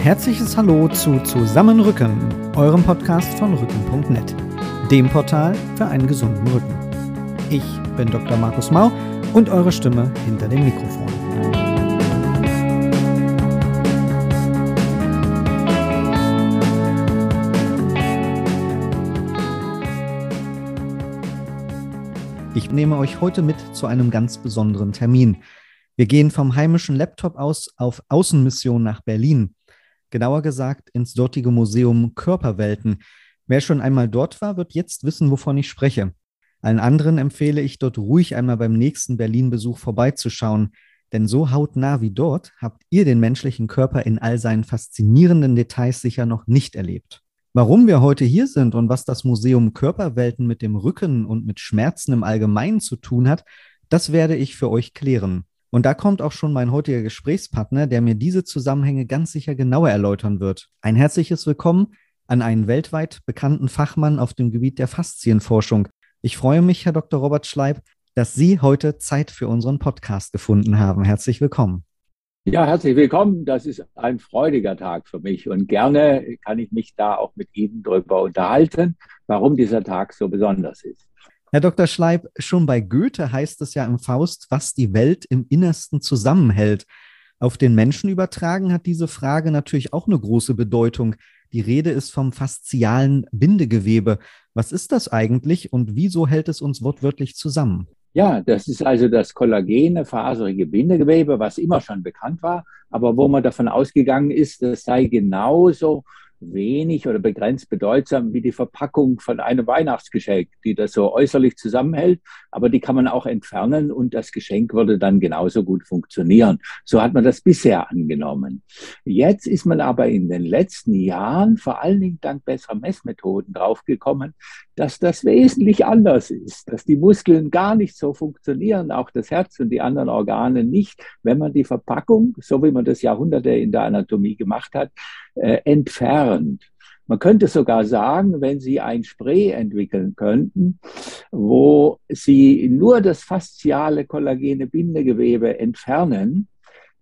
herzliches Hallo zu Zusammenrücken, eurem Podcast von Rücken.net, dem Portal für einen gesunden Rücken. Ich bin Dr. Markus Mau und eure Stimme hinter dem Mikrofon. Ich nehme euch heute mit zu einem ganz besonderen Termin. Wir gehen vom heimischen Laptop aus auf Außenmission nach Berlin. Genauer gesagt ins dortige Museum Körperwelten. Wer schon einmal dort war, wird jetzt wissen, wovon ich spreche. Allen anderen empfehle ich dort ruhig einmal beim nächsten Berlin-Besuch vorbeizuschauen, denn so hautnah wie dort habt ihr den menschlichen Körper in all seinen faszinierenden Details sicher noch nicht erlebt. Warum wir heute hier sind und was das Museum Körperwelten mit dem Rücken und mit Schmerzen im Allgemeinen zu tun hat, das werde ich für euch klären. Und da kommt auch schon mein heutiger Gesprächspartner, der mir diese Zusammenhänge ganz sicher genauer erläutern wird. Ein herzliches Willkommen an einen weltweit bekannten Fachmann auf dem Gebiet der Faszienforschung. Ich freue mich, Herr Dr. Robert Schleib, dass Sie heute Zeit für unseren Podcast gefunden haben. Herzlich willkommen. Ja, herzlich willkommen. Das ist ein freudiger Tag für mich und gerne kann ich mich da auch mit Ihnen darüber unterhalten, warum dieser Tag so besonders ist. Herr Dr. Schleib, schon bei Goethe heißt es ja im Faust, was die Welt im Innersten zusammenhält. Auf den Menschen übertragen hat diese Frage natürlich auch eine große Bedeutung. Die Rede ist vom faszialen Bindegewebe. Was ist das eigentlich und wieso hält es uns wortwörtlich zusammen? Ja, das ist also das kollagene, faserige Bindegewebe, was immer schon bekannt war, aber wo man davon ausgegangen ist, das sei genauso wenig oder begrenzt bedeutsam wie die Verpackung von einem Weihnachtsgeschenk, die das so äußerlich zusammenhält, aber die kann man auch entfernen und das Geschenk würde dann genauso gut funktionieren. So hat man das bisher angenommen. Jetzt ist man aber in den letzten Jahren, vor allen Dingen dank besserer Messmethoden, draufgekommen, dass das wesentlich anders ist, dass die Muskeln gar nicht so funktionieren, auch das Herz und die anderen Organe nicht, wenn man die Verpackung, so wie man das Jahrhunderte in der Anatomie gemacht hat, äh, entfernt. Man könnte sogar sagen, wenn Sie ein Spray entwickeln könnten, wo Sie nur das fasziale kollagene Bindegewebe entfernen,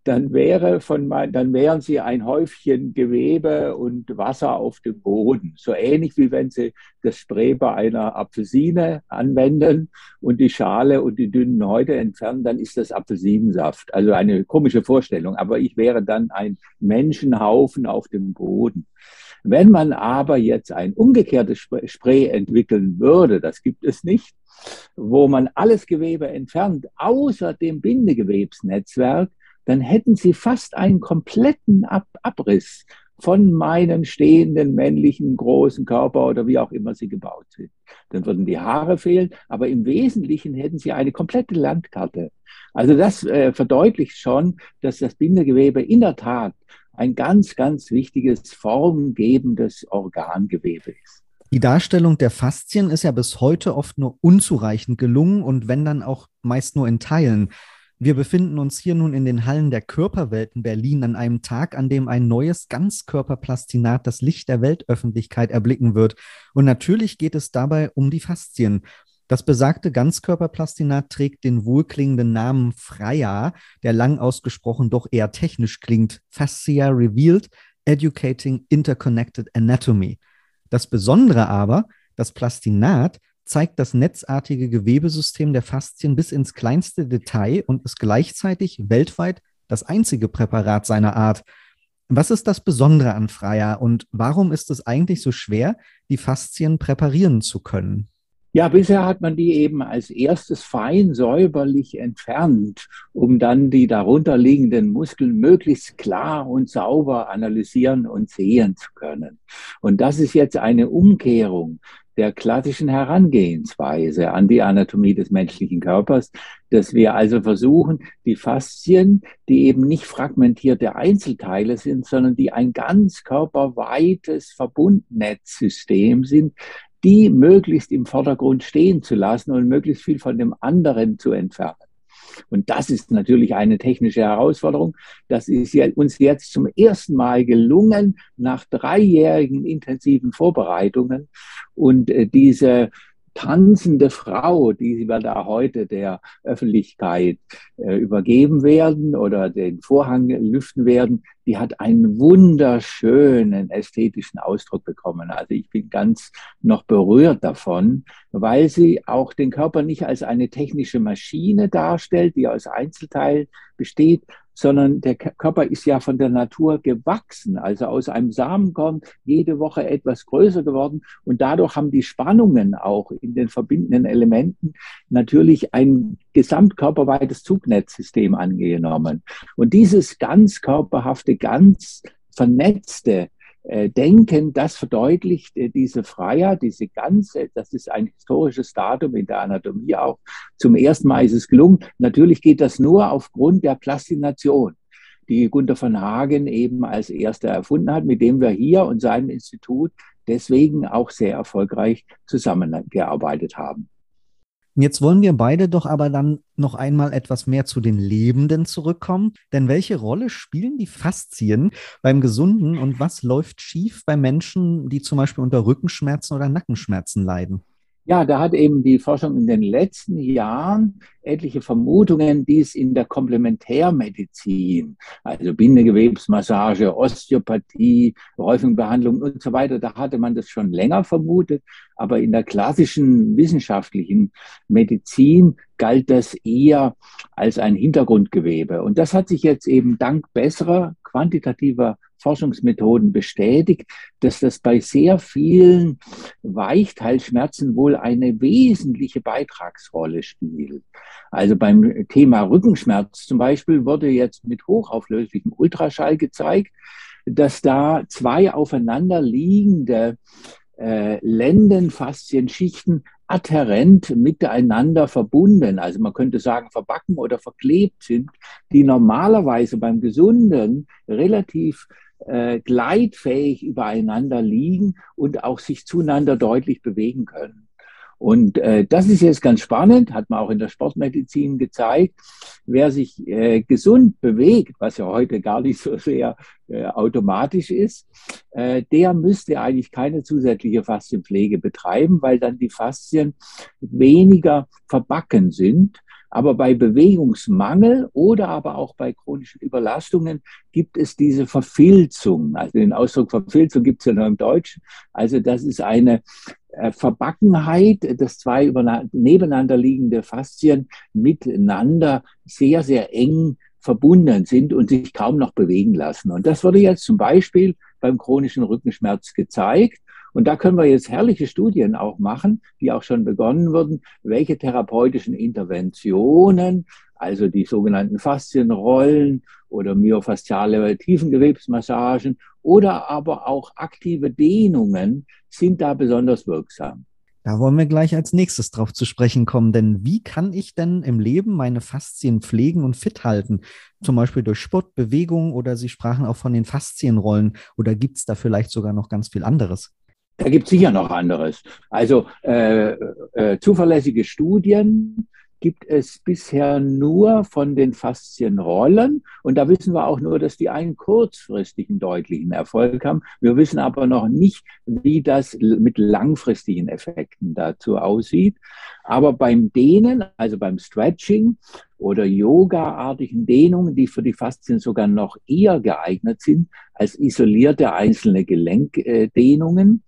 dann wäre von dann wären sie ein Häufchen Gewebe und Wasser auf dem Boden. So ähnlich wie wenn sie das Spray bei einer Apfelsine anwenden und die Schale und die dünnen Häute entfernen, dann ist das Apfelsinensaft. Also eine komische Vorstellung, aber ich wäre dann ein Menschenhaufen auf dem Boden. Wenn man aber jetzt ein umgekehrtes Spray entwickeln würde, das gibt es nicht, wo man alles Gewebe entfernt, außer dem Bindegewebsnetzwerk, dann hätten sie fast einen kompletten Ab Abriss von meinem stehenden männlichen großen Körper oder wie auch immer sie gebaut sind. Dann würden die Haare fehlen, aber im Wesentlichen hätten sie eine komplette Landkarte. Also das äh, verdeutlicht schon, dass das Bindegewebe in der Tat ein ganz, ganz wichtiges formgebendes Organgewebe ist. Die Darstellung der Faszien ist ja bis heute oft nur unzureichend gelungen und wenn dann auch meist nur in Teilen. Wir befinden uns hier nun in den Hallen der Körperwelten Berlin an einem Tag, an dem ein neues Ganzkörperplastinat das Licht der Weltöffentlichkeit erblicken wird. Und natürlich geht es dabei um die Faszien. Das besagte Ganzkörperplastinat trägt den wohlklingenden Namen Freya, der lang ausgesprochen doch eher technisch klingt. Fascia Revealed Educating Interconnected Anatomy. Das Besondere aber, das Plastinat zeigt das netzartige Gewebesystem der Faszien bis ins kleinste Detail und ist gleichzeitig weltweit das einzige Präparat seiner Art. Was ist das Besondere an Freya und warum ist es eigentlich so schwer, die Faszien präparieren zu können? Ja, bisher hat man die eben als erstes fein säuberlich entfernt, um dann die darunterliegenden Muskeln möglichst klar und sauber analysieren und sehen zu können. Und das ist jetzt eine Umkehrung der klassischen Herangehensweise an die Anatomie des menschlichen Körpers, dass wir also versuchen, die Faszien, die eben nicht fragmentierte Einzelteile sind, sondern die ein ganz körperweites Verbundnetzsystem sind, die möglichst im Vordergrund stehen zu lassen und möglichst viel von dem anderen zu entfernen. Und das ist natürlich eine technische Herausforderung. Das ist uns jetzt zum ersten Mal gelungen nach dreijährigen intensiven Vorbereitungen. Und äh, diese tanzende Frau, die wir da heute der Öffentlichkeit äh, übergeben werden oder den Vorhang lüften werden, die hat einen wunderschönen ästhetischen Ausdruck bekommen. Also ich bin ganz noch berührt davon, weil sie auch den Körper nicht als eine technische Maschine darstellt, die aus Einzelteilen besteht, sondern der Körper ist ja von der Natur gewachsen, also aus einem Samenkorn jede Woche etwas größer geworden und dadurch haben die Spannungen auch in den verbindenden Elementen natürlich ein gesamtkörperweites Zugnetzsystem angenommen. Und dieses ganz körperhafte, ganz vernetzte denken, das verdeutlicht äh, diese Freiheit, diese ganze, das ist ein historisches Datum in der Anatomie auch. Zum ersten Mal ist es gelungen. Natürlich geht das nur aufgrund der Plastination, die Gunther von Hagen eben als erster erfunden hat, mit dem wir hier und seinem Institut deswegen auch sehr erfolgreich zusammengearbeitet haben. Jetzt wollen wir beide doch aber dann noch einmal etwas mehr zu den Lebenden zurückkommen. Denn welche Rolle spielen die Faszien beim Gesunden und was läuft schief bei Menschen, die zum Beispiel unter Rückenschmerzen oder Nackenschmerzen leiden? Ja, da hat eben die Forschung in den letzten Jahren etliche Vermutungen, die es in der Komplementärmedizin, also Bindegewebsmassage, Osteopathie, Räufenbehandlung und so weiter, da hatte man das schon länger vermutet. Aber in der klassischen wissenschaftlichen Medizin galt das eher als ein Hintergrundgewebe. Und das hat sich jetzt eben dank besserer quantitativer Forschungsmethoden bestätigt, dass das bei sehr vielen Weichteilschmerzen wohl eine wesentliche Beitragsrolle spielt. Also beim Thema Rückenschmerz zum Beispiel wurde jetzt mit hochauflöslichem Ultraschall gezeigt, dass da zwei aufeinander liegende äh, Lendenfaszienschichten adhärent miteinander verbunden, also man könnte sagen verbacken oder verklebt sind, die normalerweise beim Gesunden relativ äh, gleitfähig übereinander liegen und auch sich zueinander deutlich bewegen können. Und äh, das ist jetzt ganz spannend, hat man auch in der Sportmedizin gezeigt. Wer sich äh, gesund bewegt, was ja heute gar nicht so sehr äh, automatisch ist, äh, der müsste eigentlich keine zusätzliche Faszienpflege betreiben, weil dann die Faszien weniger verbacken sind. Aber bei Bewegungsmangel oder aber auch bei chronischen Überlastungen gibt es diese Verfilzung. Also den Ausdruck Verfilzung gibt es ja nur im Deutschen. Also das ist eine äh, Verbackenheit, dass zwei nebeneinander liegende Faszien miteinander sehr, sehr eng verbunden sind und sich kaum noch bewegen lassen. Und das wurde jetzt zum Beispiel beim chronischen Rückenschmerz gezeigt. Und da können wir jetzt herrliche Studien auch machen, die auch schon begonnen wurden, welche therapeutischen Interventionen, also die sogenannten Faszienrollen oder myofasziale Tiefengewebsmassagen oder aber auch aktive Dehnungen sind da besonders wirksam. Da wollen wir gleich als nächstes drauf zu sprechen kommen, denn wie kann ich denn im Leben meine Faszien pflegen und fit halten? Zum Beispiel durch Sport, Bewegung oder Sie sprachen auch von den Faszienrollen oder gibt es da vielleicht sogar noch ganz viel anderes? Da gibt es sicher noch anderes. Also äh, äh, zuverlässige Studien gibt es bisher nur von den Faszienrollen. Und da wissen wir auch nur, dass die einen kurzfristigen deutlichen Erfolg haben. Wir wissen aber noch nicht, wie das mit langfristigen Effekten dazu aussieht. Aber beim Dehnen, also beim Stretching oder Yoga-artigen Dehnungen, die für die Faszien sogar noch eher geeignet sind als isolierte einzelne Gelenkdehnungen,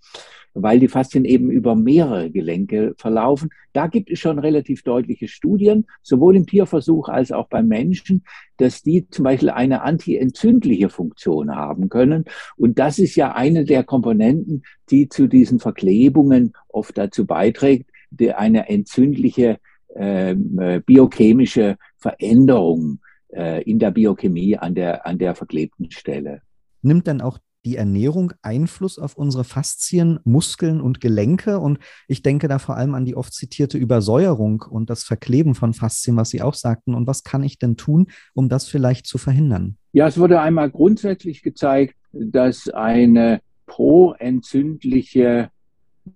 weil die Faszien eben über mehrere Gelenke verlaufen. Da gibt es schon relativ deutliche Studien, sowohl im Tierversuch als auch beim Menschen, dass die zum Beispiel eine antientzündliche Funktion haben können. Und das ist ja eine der Komponenten, die zu diesen Verklebungen oft dazu beiträgt, eine entzündliche ähm, äh, biochemische Veränderung äh, in der Biochemie an der, an der verklebten Stelle. Nimmt dann auch die Ernährung Einfluss auf unsere Faszien, Muskeln und Gelenke? Und ich denke da vor allem an die oft zitierte Übersäuerung und das Verkleben von Faszien, was Sie auch sagten. Und was kann ich denn tun, um das vielleicht zu verhindern? Ja, es wurde einmal grundsätzlich gezeigt, dass eine proentzündliche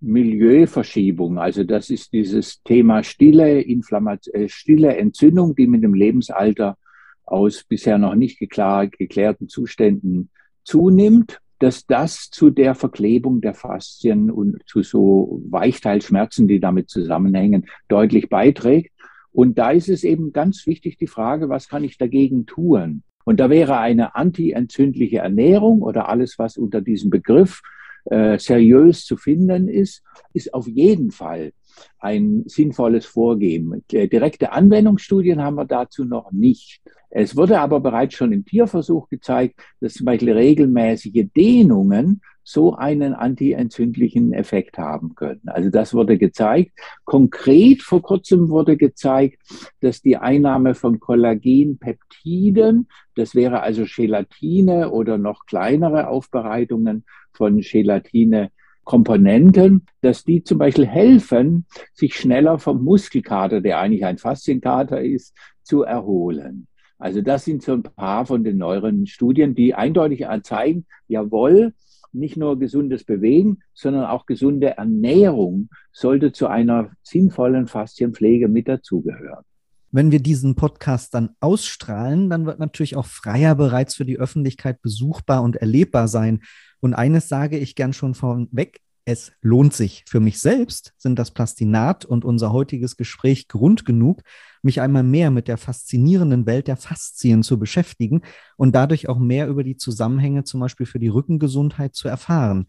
Milieuverschiebung, also das ist dieses Thema stille, äh, stille Entzündung, die mit dem Lebensalter aus bisher noch nicht geklar, geklärten Zuständen zunimmt. dass das zu der Verklebung der Faszien und zu so Weichteilschmerzen, die damit zusammenhängen, deutlich beiträgt. Und da ist es eben ganz wichtig die Frage, was kann ich dagegen tun? Und da wäre eine antientzündliche Ernährung oder alles, was unter diesem Begriff äh, seriös zu finden ist, ist auf jeden Fall ein sinnvolles Vorgehen. Direkte Anwendungsstudien haben wir dazu noch nicht. Es wurde aber bereits schon im Tierversuch gezeigt, dass zum Beispiel regelmäßige Dehnungen so einen antientzündlichen Effekt haben können. Also das wurde gezeigt. Konkret vor kurzem wurde gezeigt, dass die Einnahme von Kollagenpeptiden, das wäre also Gelatine oder noch kleinere Aufbereitungen von Gelatine, Komponenten, dass die zum Beispiel helfen, sich schneller vom Muskelkater, der eigentlich ein Faszienkater ist, zu erholen. Also das sind so ein paar von den neueren Studien, die eindeutig zeigen, jawohl, nicht nur gesundes Bewegen, sondern auch gesunde Ernährung sollte zu einer sinnvollen Faszienpflege mit dazugehören. Wenn wir diesen Podcast dann ausstrahlen, dann wird natürlich auch Freier bereits für die Öffentlichkeit besuchbar und erlebbar sein. Und eines sage ich gern schon vorweg, es lohnt sich. Für mich selbst sind das Plastinat und unser heutiges Gespräch Grund genug, mich einmal mehr mit der faszinierenden Welt der Faszien zu beschäftigen und dadurch auch mehr über die Zusammenhänge zum Beispiel für die Rückengesundheit zu erfahren.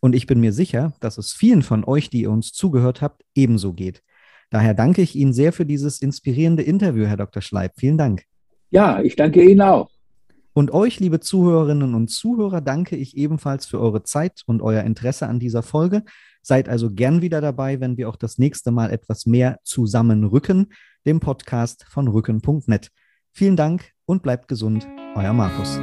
Und ich bin mir sicher, dass es vielen von euch, die ihr uns zugehört habt, ebenso geht. Daher danke ich Ihnen sehr für dieses inspirierende Interview, Herr Dr. Schleib. Vielen Dank. Ja, ich danke Ihnen auch. Und euch, liebe Zuhörerinnen und Zuhörer, danke ich ebenfalls für eure Zeit und euer Interesse an dieser Folge. Seid also gern wieder dabei, wenn wir auch das nächste Mal etwas mehr zusammenrücken, dem Podcast von rücken.net. Vielen Dank und bleibt gesund, euer Markus.